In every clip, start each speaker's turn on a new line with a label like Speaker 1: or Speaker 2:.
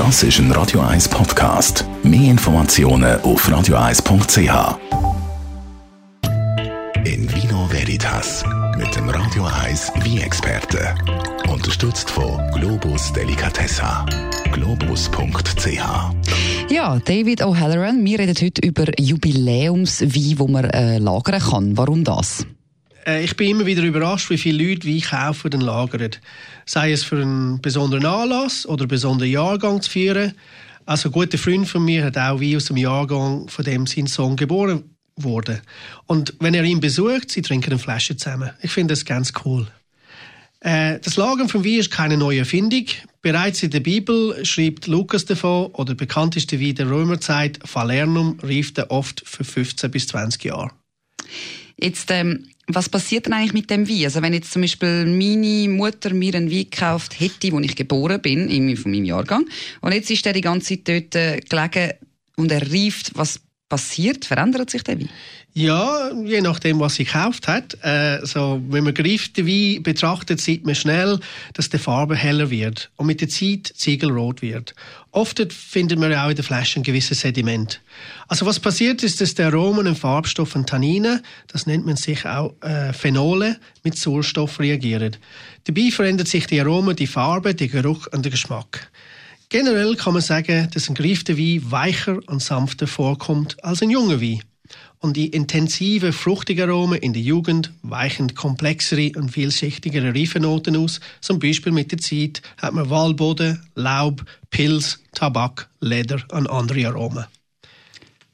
Speaker 1: Das ist ein Radio 1 Podcast. Mehr Informationen auf radio1.ch. In Vino Veritas mit dem Radio 1 Wie-Experte. Unterstützt von Globus Delicatessa. Globus.ch.
Speaker 2: Ja, David O'Halloran, wir reden heute über Jubiläumswein, wo man äh, lagern kann. Warum das?
Speaker 3: Äh, ich bin immer wieder überrascht, wie viele Leute Wein kaufen und lagern. Sei es für einen besonderen Anlass oder einen besonderen Jahrgang zu führen. Also ein guter Freund von mir hat auch Wein aus dem Jahrgang, von dem sein Sohn geboren wurde. Und wenn er ihn besucht, sie trinken eine Flasche zusammen. Ich finde das ganz cool. Äh, das Lagern von Wein ist keine neue Erfindung. Bereits in der Bibel schreibt Lukas davon, oder bekannteste Wein der Römerzeit, Falernum rief er oft für 15 bis 20 Jahre.
Speaker 2: Jetzt, ähm, was passiert denn eigentlich mit dem Wein? Also wenn jetzt zum Beispiel meine Mutter mir einen Wein gekauft hätte, wo ich geboren bin, in, von meinem Jahrgang, und jetzt ist der die ganze Zeit dort äh, gelegen und er reift, was passiert? Verändert sich der Wein?
Speaker 3: Ja, je nachdem, was sie gekauft hat. Äh, so, wenn man gereifte Wein betrachtet, sieht man schnell, dass die Farbe heller wird und mit der Zeit ziegelrot wird. Oft findet man auch in der Flasche ein gewisses Sediment. Also was passiert ist, dass der Aromen und Farbstoff und Tannine, das nennt man sich auch äh, Phenole, mit Sauerstoff reagieren. Dabei verändert sich die Aromen, die Farbe, der Geruch und der Geschmack. Generell kann man sagen, dass ein gereifter Wein weicher und sanfter vorkommt als ein junger Wein. Und die intensive, fruchtige Aromen in der Jugend weichen komplexere und vielschichtigere Reifenoten aus. Zum Beispiel mit der Zeit hat man Waldboden, Laub, Pilz, Tabak, Leder und andere Aromen.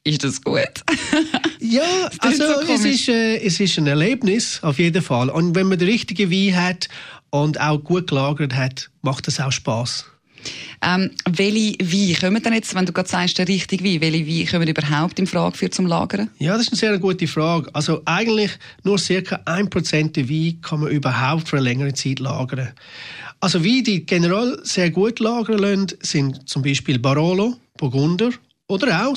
Speaker 2: Ist das gut?
Speaker 3: ja, also so es, ist, äh, es ist ein Erlebnis, auf jeden Fall. Und wenn man den richtigen Wein hat und auch gut gelagert hat, macht es auch Spaß.
Speaker 2: Ähm, welche Weine kommen denn jetzt, wenn du gerade sagst, der richtige Wein, welche Weine kommen überhaupt in Frage für zum Lagern?
Speaker 3: Ja, das ist eine sehr gute Frage. Also eigentlich nur circa 1% der Wein kann man überhaupt für eine längere Zeit lagern. Also Weine, die generell sehr gut lagern lassen, sind zum Beispiel Barolo, Burgunder oder auch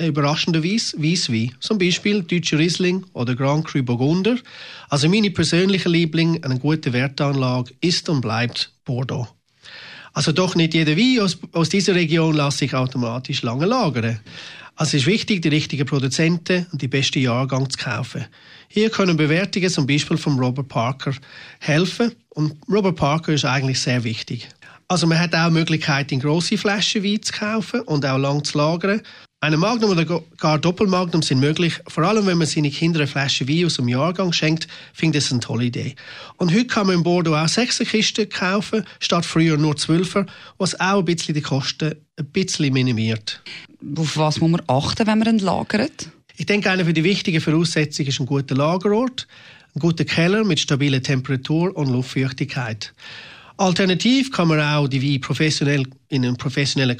Speaker 3: überraschenderweise Weisswein. Zum Beispiel Deutscher Riesling oder Grand Cru Burgunder. Also meine persönliche Liebling, eine gute Wertanlage ist und bleibt Bordeaux. Also doch nicht jeder Wein aus, aus dieser Region lässt sich automatisch lange lagern. Also es ist wichtig, die richtigen Produzenten und die besten Jahrgang zu kaufen. Hier können Bewertungen zum Beispiel von Robert Parker helfen und Robert Parker ist eigentlich sehr wichtig. Also man hat auch die Möglichkeit, in grosse Flaschen Wein zu kaufen und auch lang zu lagern. Eine Magnum oder gar Doppelmagnum sind möglich, vor allem wenn man seine Kinder eine Flasche Wein aus dem Jahrgang schenkt, finde ich das eine tolle Idee. Und heute kann man in Bordeaux auch sechs Kisten kaufen, statt früher nur zwölfer, was auch ein bisschen die Kosten ein bisschen minimiert.
Speaker 2: Auf was muss man achten, wenn man entlagert?
Speaker 3: Ich denke, eine der wichtigen Voraussetzungen ist ein guter Lagerort, ein guter Keller mit stabiler Temperatur und Luftfeuchtigkeit. Alternativ kann man auch die Wein professionell in einem professionellen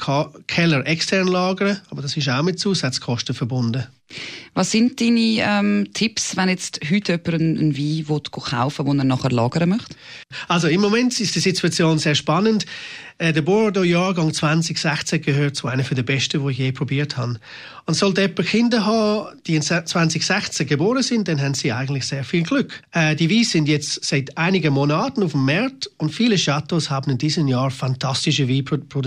Speaker 3: Keller extern lagern, aber das ist auch mit Zusatzkosten verbunden.
Speaker 2: Was sind deine ähm, Tipps, wenn jetzt heute jemand einen, einen Wein will kaufen will, den er nachher lagern möchte?
Speaker 3: Also im Moment ist die Situation sehr spannend. Äh, der Bordeaux-Jahrgang 2016 gehört zu einer der besten, die ich je probiert habe. Und sollte jemand Kinder haben, die in 2016 geboren sind, dann haben sie eigentlich sehr viel Glück. Äh, die Weine sind jetzt seit einigen Monaten auf dem Markt und viele Chateaus haben in diesem Jahr fantastische Weine produziert.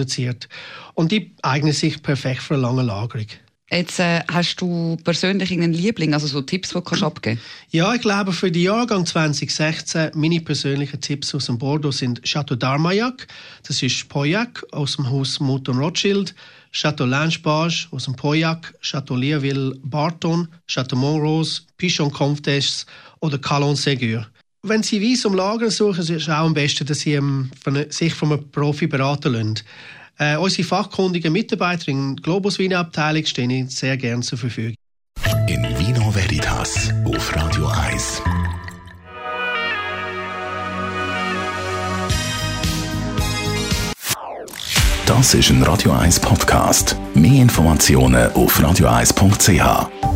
Speaker 3: Und die eignen sich perfekt für eine lange Lagerung.
Speaker 2: Jetzt äh, hast du persönlich einen Liebling, also so Tipps, die du kannst abgeben
Speaker 3: Ja, ich glaube, für den Jahrgang 2016, meine persönlichen Tipps aus dem Bordeaux sind Chateau d'Armagnac, das ist Pauillac aus dem Haus Mouton Rothschild, Chateau Langebage aus dem Pauillac, Chateau Learville Barton, Chateau Montrose, Pichon Comtesse oder Calon Ségur. Wenn Sie Weiss um Lager suchen, ist es auch am besten, dass Sie sich von einem Profi beraten lassen. Äh, unsere fachkundigen Mitarbeiter in Globus Wiener Abteilung stehen Ihnen sehr gern zur Verfügung.
Speaker 1: In Vino Veritas auf Radio 1. Das ist ein Radio 1 Podcast. Mehr Informationen auf radio1.ch.